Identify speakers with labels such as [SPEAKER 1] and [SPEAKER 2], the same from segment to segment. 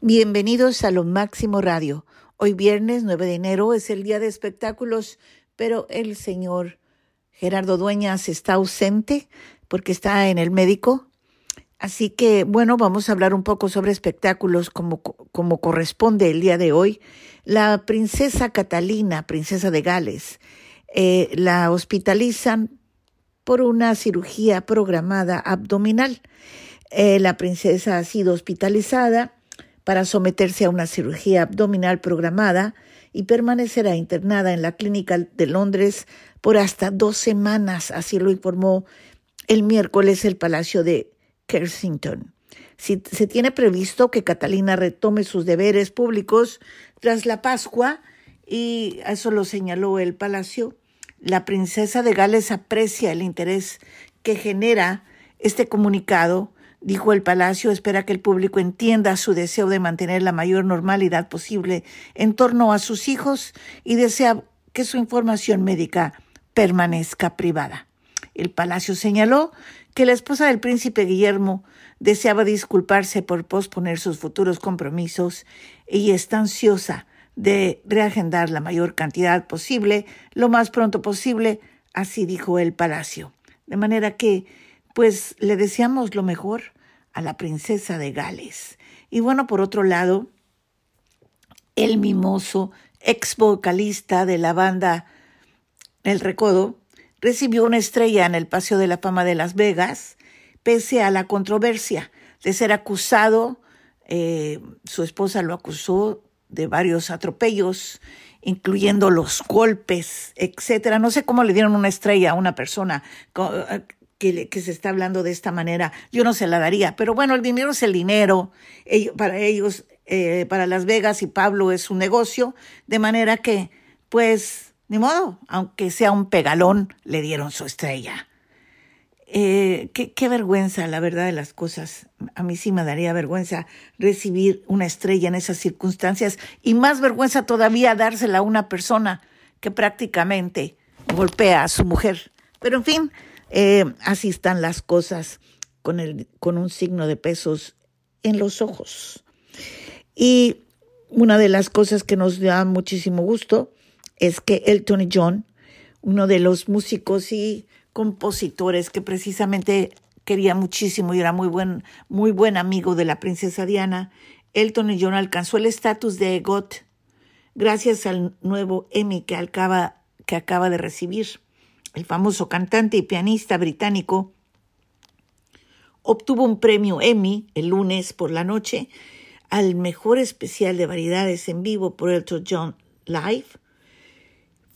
[SPEAKER 1] Bienvenidos a Lo Máximo Radio. Hoy viernes 9 de enero es el día de espectáculos, pero el señor Gerardo Dueñas está ausente porque está en el médico. Así que, bueno, vamos a hablar un poco sobre espectáculos como, como corresponde el día de hoy. La princesa Catalina, princesa de Gales, eh, la hospitalizan por una cirugía programada abdominal. Eh, la princesa ha sido hospitalizada para someterse a una cirugía abdominal programada y permanecerá internada en la clínica de Londres por hasta dos semanas, así lo informó el miércoles el Palacio de Kensington. Si, se tiene previsto que Catalina retome sus deberes públicos tras la Pascua, y eso lo señaló el Palacio. La princesa de Gales aprecia el interés que genera este comunicado dijo el Palacio, espera que el público entienda su deseo de mantener la mayor normalidad posible en torno a sus hijos y desea que su información médica permanezca privada. El Palacio señaló que la esposa del príncipe Guillermo deseaba disculparse por posponer sus futuros compromisos y está ansiosa de reagendar la mayor cantidad posible lo más pronto posible, así dijo el Palacio. De manera que pues le deseamos lo mejor a la princesa de Gales. Y bueno, por otro lado, el mimoso ex vocalista de la banda El Recodo recibió una estrella en el Paseo de la Fama de Las Vegas, pese a la controversia de ser acusado, eh, su esposa lo acusó de varios atropellos, incluyendo los golpes, etcétera. No sé cómo le dieron una estrella a una persona que, se está hablando de esta manera, yo no se la daría. Pero bueno, el dinero es el dinero. para ellos, eh, para Las Vegas y Pablo es un negocio, de manera que, pues, ni modo, aunque sea un pegalón, le dieron su estrella. Eh, qué, qué, vergüenza, la verdad de las cosas. A mí sí me daría vergüenza recibir una estrella en esas circunstancias y más vergüenza todavía dársela a una persona que prácticamente golpea a su mujer. Pero en fin, eh, así están las cosas con, el, con un signo de pesos en los ojos. Y una de las cosas que nos da muchísimo gusto es que Elton John, uno de los músicos y compositores que precisamente quería muchísimo y era muy buen, muy buen amigo de la princesa Diana, Elton John alcanzó el estatus de EGOT gracias al nuevo Emmy que acaba, que acaba de recibir el famoso cantante y pianista británico, obtuvo un premio Emmy el lunes por la noche al mejor especial de variedades en vivo por Elton John Live,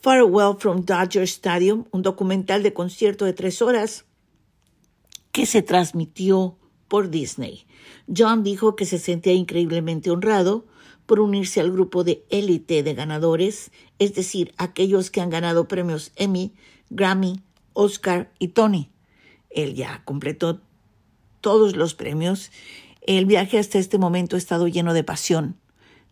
[SPEAKER 1] Farewell from Dodger Stadium, un documental de concierto de tres horas que se transmitió por Disney. John dijo que se sentía increíblemente honrado por unirse al grupo de élite de ganadores, es decir, aquellos que han ganado premios Emmy Grammy, Oscar y Tony. Él ya completó todos los premios. El viaje hasta este momento ha estado lleno de pasión,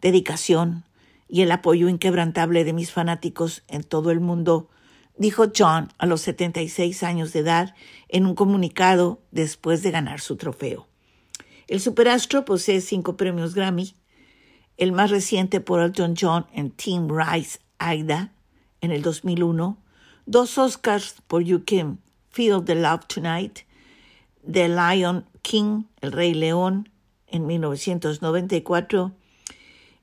[SPEAKER 1] dedicación y el apoyo inquebrantable de mis fanáticos en todo el mundo, dijo John a los 76 años de edad en un comunicado después de ganar su trofeo. El superastro posee cinco premios Grammy, el más reciente por Elton John en Team Rise Aida en el 2001, dos Oscars por You Can Feel the Love Tonight, The Lion King, El Rey León, en 1994,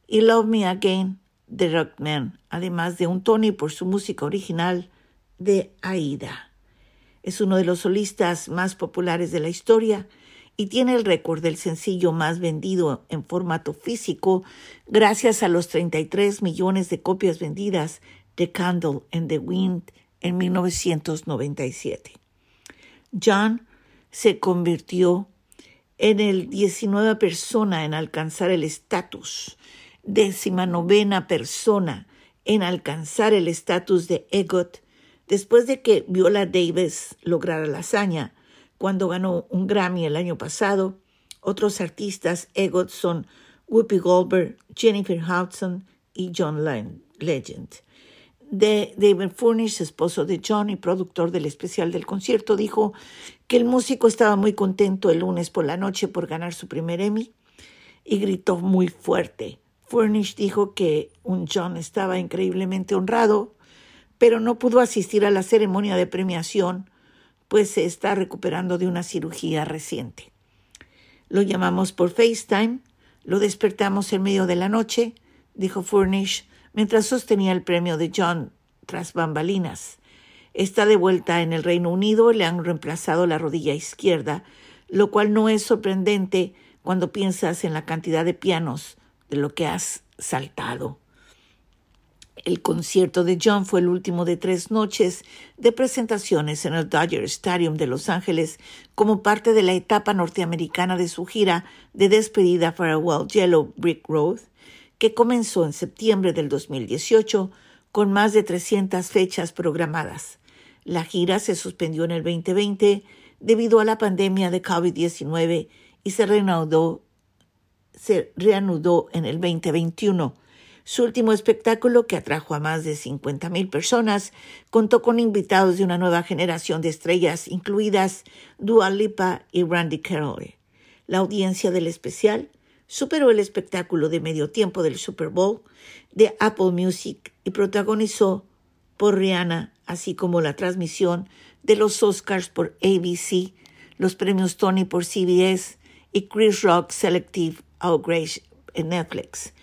[SPEAKER 1] y Love Me Again, The Rockman, además de un Tony por su música original de Aida. Es uno de los solistas más populares de la historia y tiene el récord del sencillo más vendido en formato físico gracias a los 33 millones de copias vendidas de Candle in the Wind en 1997. John se convirtió en el 19 persona en alcanzar el estatus, décima novena persona en alcanzar el estatus de EGOT después de que Viola Davis lograra la hazaña cuando ganó un Grammy el año pasado. Otros artistas EGOT son Whoopi Goldberg, Jennifer Hudson y John Legend de David Furnish, esposo de John y productor del especial del concierto, dijo que el músico estaba muy contento el lunes por la noche por ganar su primer Emmy y gritó muy fuerte. Furnish dijo que un John estaba increíblemente honrado, pero no pudo asistir a la ceremonia de premiación, pues se está recuperando de una cirugía reciente. Lo llamamos por FaceTime, lo despertamos en medio de la noche, dijo Furnish, mientras sostenía el premio de John tras bambalinas. Está de vuelta en el Reino Unido le han reemplazado la rodilla izquierda, lo cual no es sorprendente cuando piensas en la cantidad de pianos de lo que has saltado. El concierto de John fue el último de tres noches de presentaciones en el Dodger Stadium de Los Ángeles como parte de la etapa norteamericana de su gira de despedida Farewell Yellow Brick Road, que comenzó en septiembre del 2018 con más de 300 fechas programadas. La gira se suspendió en el 2020 debido a la pandemia de COVID-19 y se reanudó, se en el 2021. Su último espectáculo, que atrajo a más de 50.000 personas, contó con invitados de una nueva generación de estrellas, incluidas Dua Lipa y Randy Carroll. La audiencia del especial superó el espectáculo de medio tiempo del Super Bowl de Apple Music y protagonizó por Rihanna, así como la transmisión de los Oscars por ABC, los premios Tony por CBS y Chris Rock Selective Outrage en Netflix.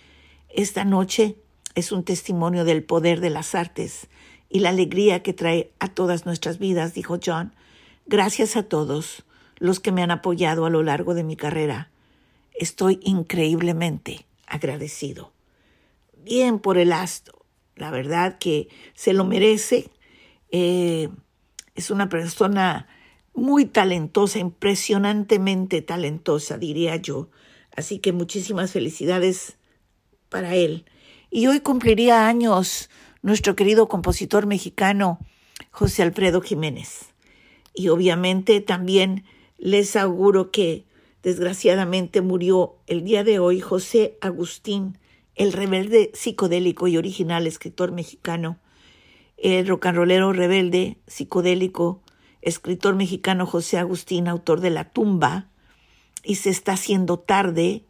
[SPEAKER 1] Esta noche es un testimonio del poder de las artes y la alegría que trae a todas nuestras vidas, dijo John. Gracias a todos los que me han apoyado a lo largo de mi carrera. Estoy increíblemente agradecido. Bien por el astro. La verdad que se lo merece. Eh, es una persona muy talentosa, impresionantemente talentosa, diría yo. Así que muchísimas felicidades para él. Y hoy cumpliría años nuestro querido compositor mexicano José Alfredo Jiménez. Y obviamente también les auguro que desgraciadamente murió el día de hoy José Agustín, el rebelde psicodélico y original escritor mexicano, el rocanrolero rebelde psicodélico, escritor mexicano José Agustín, autor de La tumba, y se está haciendo tarde,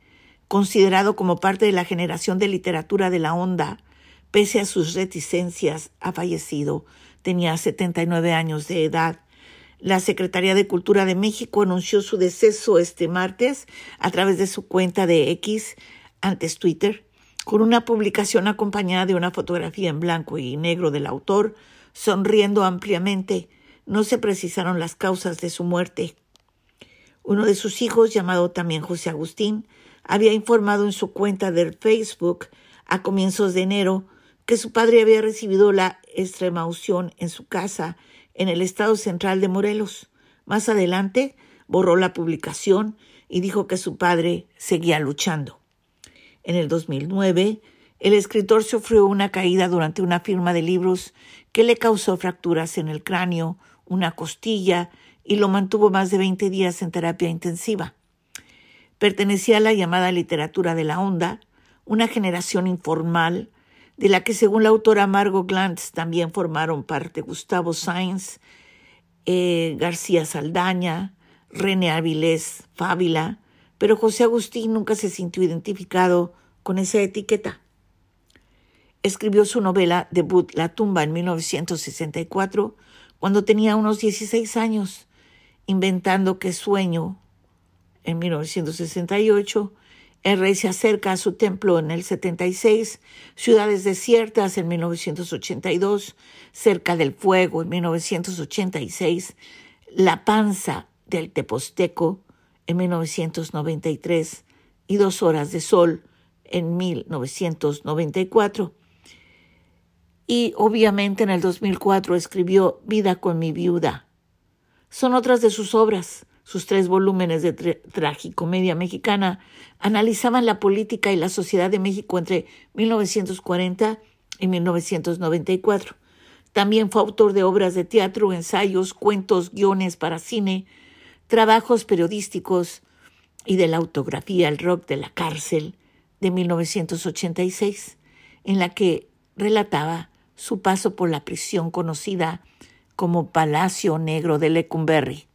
[SPEAKER 1] considerado como parte de la generación de literatura de la onda, pese a sus reticencias, ha fallecido. Tenía 79 años de edad. La Secretaría de Cultura de México anunció su deceso este martes a través de su cuenta de X, antes Twitter, con una publicación acompañada de una fotografía en blanco y negro del autor, sonriendo ampliamente. No se precisaron las causas de su muerte. Uno de sus hijos, llamado también José Agustín, había informado en su cuenta de Facebook a comienzos de enero que su padre había recibido la extrema unción en su casa en el estado central de Morelos. Más adelante borró la publicación y dijo que su padre seguía luchando. En el 2009, el escritor sufrió una caída durante una firma de libros que le causó fracturas en el cráneo, una costilla y lo mantuvo más de 20 días en terapia intensiva. Pertenecía a la llamada literatura de la onda, una generación informal de la que según la autora Margot Glantz también formaron parte Gustavo Sainz, eh, García Saldaña, René Avilés Fábila, pero José Agustín nunca se sintió identificado con esa etiqueta. Escribió su novela debut La tumba en 1964, cuando tenía unos 16 años, inventando que sueño en 1968, el rey se acerca a su templo en el 76, Ciudades Desiertas en 1982, Cerca del Fuego en 1986, La Panza del Teposteco en 1993 y Dos Horas de Sol en 1994. Y obviamente en el 2004 escribió Vida con mi viuda. Son otras de sus obras. Sus tres volúmenes de tragicomedia mexicana analizaban la política y la sociedad de México entre 1940 y 1994. También fue autor de obras de teatro, ensayos, cuentos, guiones para cine, trabajos periodísticos y de la autografía El rock de la cárcel de 1986, en la que relataba su paso por la prisión conocida como Palacio Negro de Lecumberri.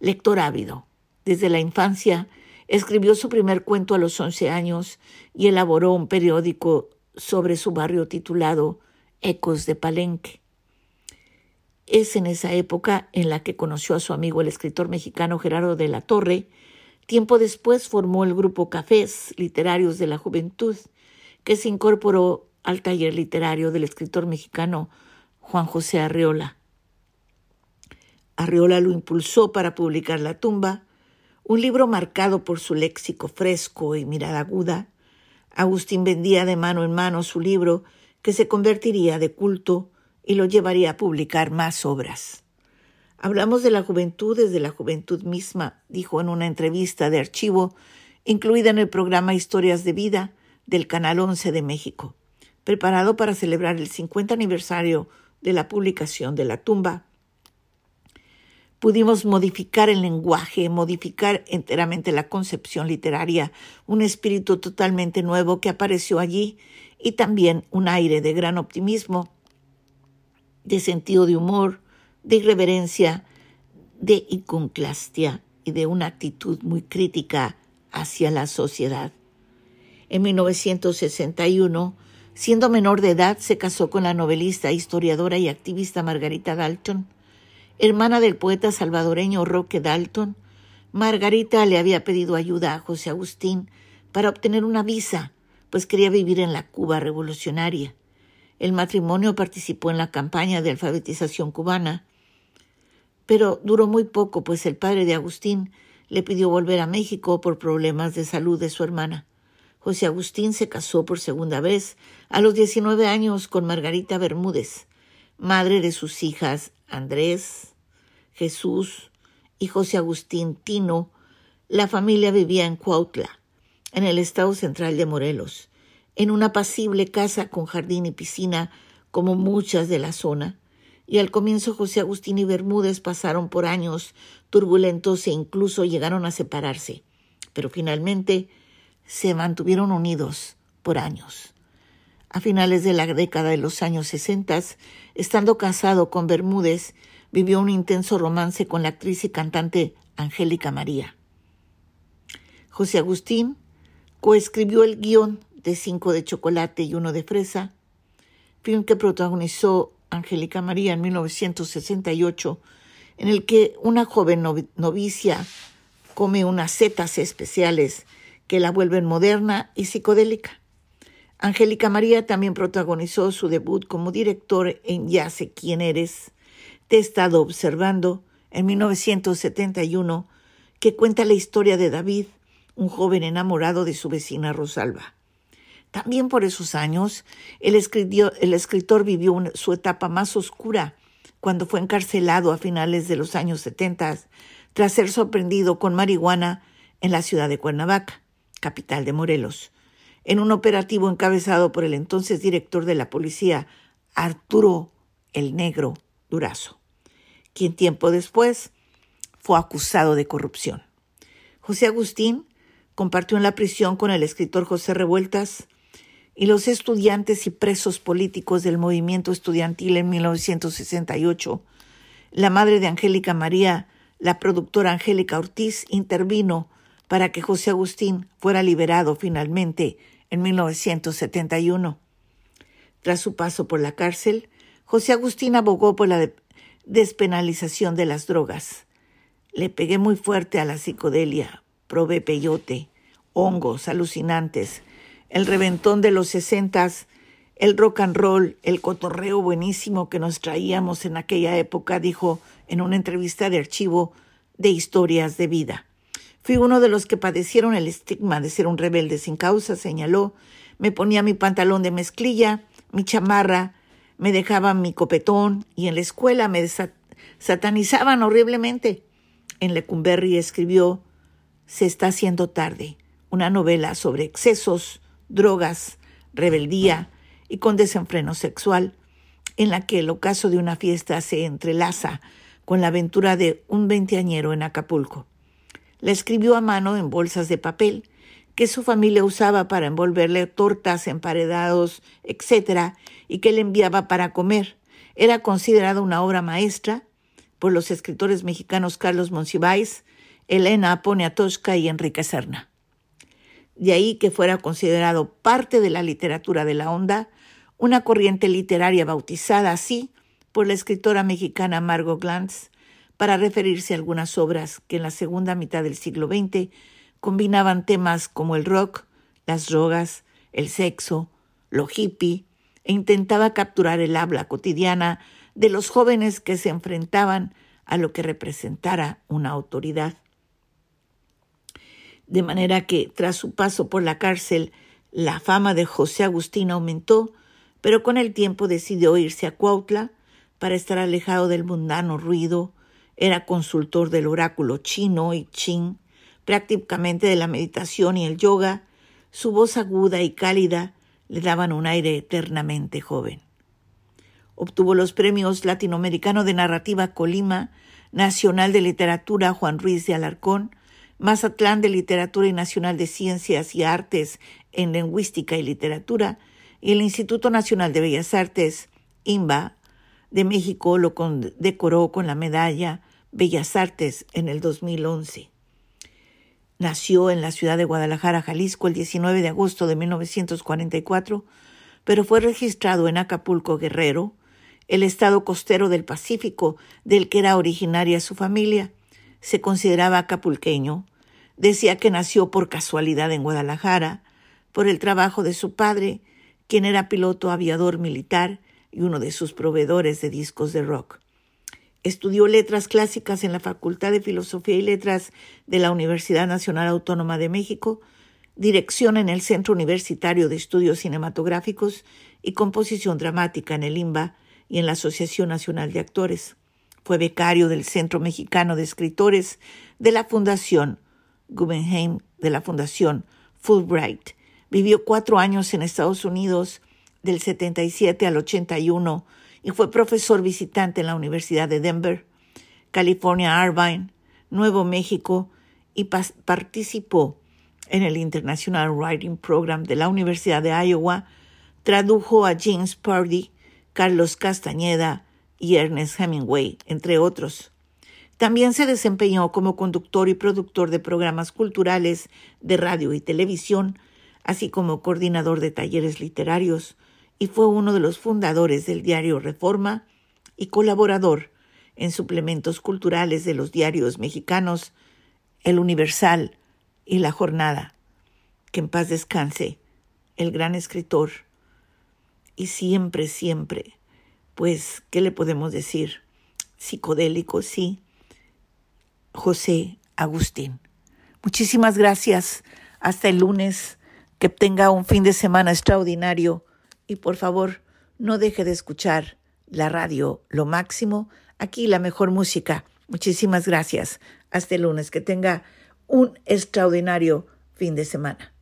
[SPEAKER 1] Lector ávido, desde la infancia Escribió su primer cuento a los 11 años y elaboró un periódico sobre su barrio titulado Ecos de Palenque. Es en esa época en la que conoció a su amigo el escritor mexicano Gerardo de la Torre. Tiempo después formó el grupo Cafés Literarios de la Juventud, que se incorporó al taller literario del escritor mexicano Juan José Arreola. Arreola lo impulsó para publicar La tumba, un libro marcado por su léxico fresco y mirada aguda. Agustín vendía de mano en mano su libro, que se convertiría de culto y lo llevaría a publicar más obras. Hablamos de la juventud desde la juventud misma, dijo en una entrevista de archivo incluida en el programa Historias de Vida del Canal 11 de México, preparado para celebrar el 50 aniversario de la publicación de La tumba. Pudimos modificar el lenguaje, modificar enteramente la concepción literaria, un espíritu totalmente nuevo que apareció allí y también un aire de gran optimismo, de sentido de humor, de irreverencia, de iconclastia y de una actitud muy crítica hacia la sociedad. En 1961, siendo menor de edad, se casó con la novelista, historiadora y activista Margarita Dalton, hermana del poeta salvadoreño Roque Dalton. Margarita le había pedido ayuda a José Agustín para obtener una visa pues quería vivir en la Cuba revolucionaria. El matrimonio participó en la campaña de alfabetización cubana, pero duró muy poco, pues el padre de Agustín le pidió volver a México por problemas de salud de su hermana. José Agustín se casó por segunda vez a los 19 años con Margarita Bermúdez, madre de sus hijas Andrés, Jesús y José Agustín Tino. La familia vivía en Cuautla en el estado central de Morelos, en una apacible casa con jardín y piscina, como muchas de la zona, y al comienzo José Agustín y Bermúdez pasaron por años turbulentos e incluso llegaron a separarse, pero finalmente se mantuvieron unidos por años. A finales de la década de los años sesentas, estando casado con Bermúdez, vivió un intenso romance con la actriz y cantante Angélica María. José Agustín Coescribió el guion de Cinco de Chocolate y Uno de Fresa, film que protagonizó Angélica María en 1968, en el que una joven novicia come unas setas especiales que la vuelven moderna y psicodélica. Angélica María también protagonizó su debut como director en Ya sé quién eres. Te he estado observando en 1971, que cuenta la historia de David, un joven enamorado de su vecina Rosalba. También por esos años, el, escritor vivió su etapa más oscura cuando fue encarcelado a finales de los años 70 tras ser sorprendido con marihuana en la ciudad de Cuernavaca, capital de Morelos, en un operativo encabezado por el entonces director de la policía, Arturo el Negro Durazo, quien tiempo después fue acusado de corrupción. José Agustín compartió en la prisión con el escritor José Revueltas y los estudiantes y presos políticos del movimiento estudiantil en 1968. La madre de Angélica María, la productora Angélica Ortiz, intervino para que José Agustín fuera liberado finalmente en 1971. Tras su paso por la cárcel, José Agustín abogó por la despenalización de las drogas. Le pegué muy fuerte a la psicodelia, probé peyote, hongos alucinantes, el reventón de los sesentas, el rock and roll, el cotorreo buenísimo que nos traíamos en aquella época, dijo en una entrevista de archivo de historias de vida. Fui uno de los que padecieron el estigma de ser un rebelde sin causa, señaló. Me ponía mi pantalón de mezclilla, mi chamarra, me dejaban mi copetón y en la escuela me satanizaban horriblemente. En Lecumberri escribió, se está haciendo tarde una novela sobre excesos, drogas, rebeldía y con desenfreno sexual, en la que el ocaso de una fiesta se entrelaza con la aventura de un veinteañero en Acapulco. La escribió a mano en bolsas de papel que su familia usaba para envolverle tortas, emparedados, etc., y que le enviaba para comer. Era considerada una obra maestra por los escritores mexicanos Carlos Monsiváis Elena Poniatowska y Enrique Serna. De ahí que fuera considerado parte de la literatura de la onda, una corriente literaria bautizada así por la escritora mexicana Margot Glantz para referirse a algunas obras que en la segunda mitad del siglo XX combinaban temas como el rock, las drogas, el sexo, lo hippie, e intentaba capturar el habla cotidiana de los jóvenes que se enfrentaban a lo que representara una autoridad. De manera que, tras su paso por la cárcel, la fama de José Agustín aumentó, pero con el tiempo decidió irse a Cuautla para estar alejado del mundano ruido, era consultor del oráculo chino y chin, prácticamente de la meditación y el yoga, su voz aguda y cálida le daban un aire eternamente joven. Obtuvo los premios Latinoamericano de Narrativa Colima, Nacional de Literatura Juan Ruiz de Alarcón, Mazatlán de Literatura y Nacional de Ciencias y Artes en Lingüística y Literatura, y el Instituto Nacional de Bellas Artes, IMBA, de México lo decoró con la medalla Bellas Artes en el 2011. Nació en la ciudad de Guadalajara, Jalisco, el 19 de agosto de 1944, pero fue registrado en Acapulco, Guerrero, el estado costero del Pacífico del que era originaria su familia. Se consideraba acapulqueño. Decía que nació por casualidad en Guadalajara, por el trabajo de su padre, quien era piloto aviador militar y uno de sus proveedores de discos de rock. Estudió letras clásicas en la Facultad de Filosofía y Letras de la Universidad Nacional Autónoma de México, dirección en el Centro Universitario de Estudios Cinematográficos y composición dramática en el IMBA y en la Asociación Nacional de Actores. Fue becario del Centro Mexicano de Escritores de la Fundación Guggenheim, de la Fundación Fulbright. Vivió cuatro años en Estados Unidos, del 77 al 81, y fue profesor visitante en la Universidad de Denver, California Irvine, Nuevo México y participó en el International Writing Program de la Universidad de Iowa, tradujo a James Purdy, Carlos Castañeda y Ernest Hemingway, entre otros. También se desempeñó como conductor y productor de programas culturales de radio y televisión, así como coordinador de talleres literarios, y fue uno de los fundadores del diario Reforma y colaborador en suplementos culturales de los diarios mexicanos El Universal y La Jornada. Que en paz descanse el gran escritor y siempre, siempre, pues, ¿qué le podemos decir? Psicodélico, sí. José Agustín. Muchísimas gracias. Hasta el lunes. Que tenga un fin de semana extraordinario y por favor no deje de escuchar la radio Lo Máximo, aquí la mejor música. Muchísimas gracias. Hasta el lunes. Que tenga un extraordinario fin de semana.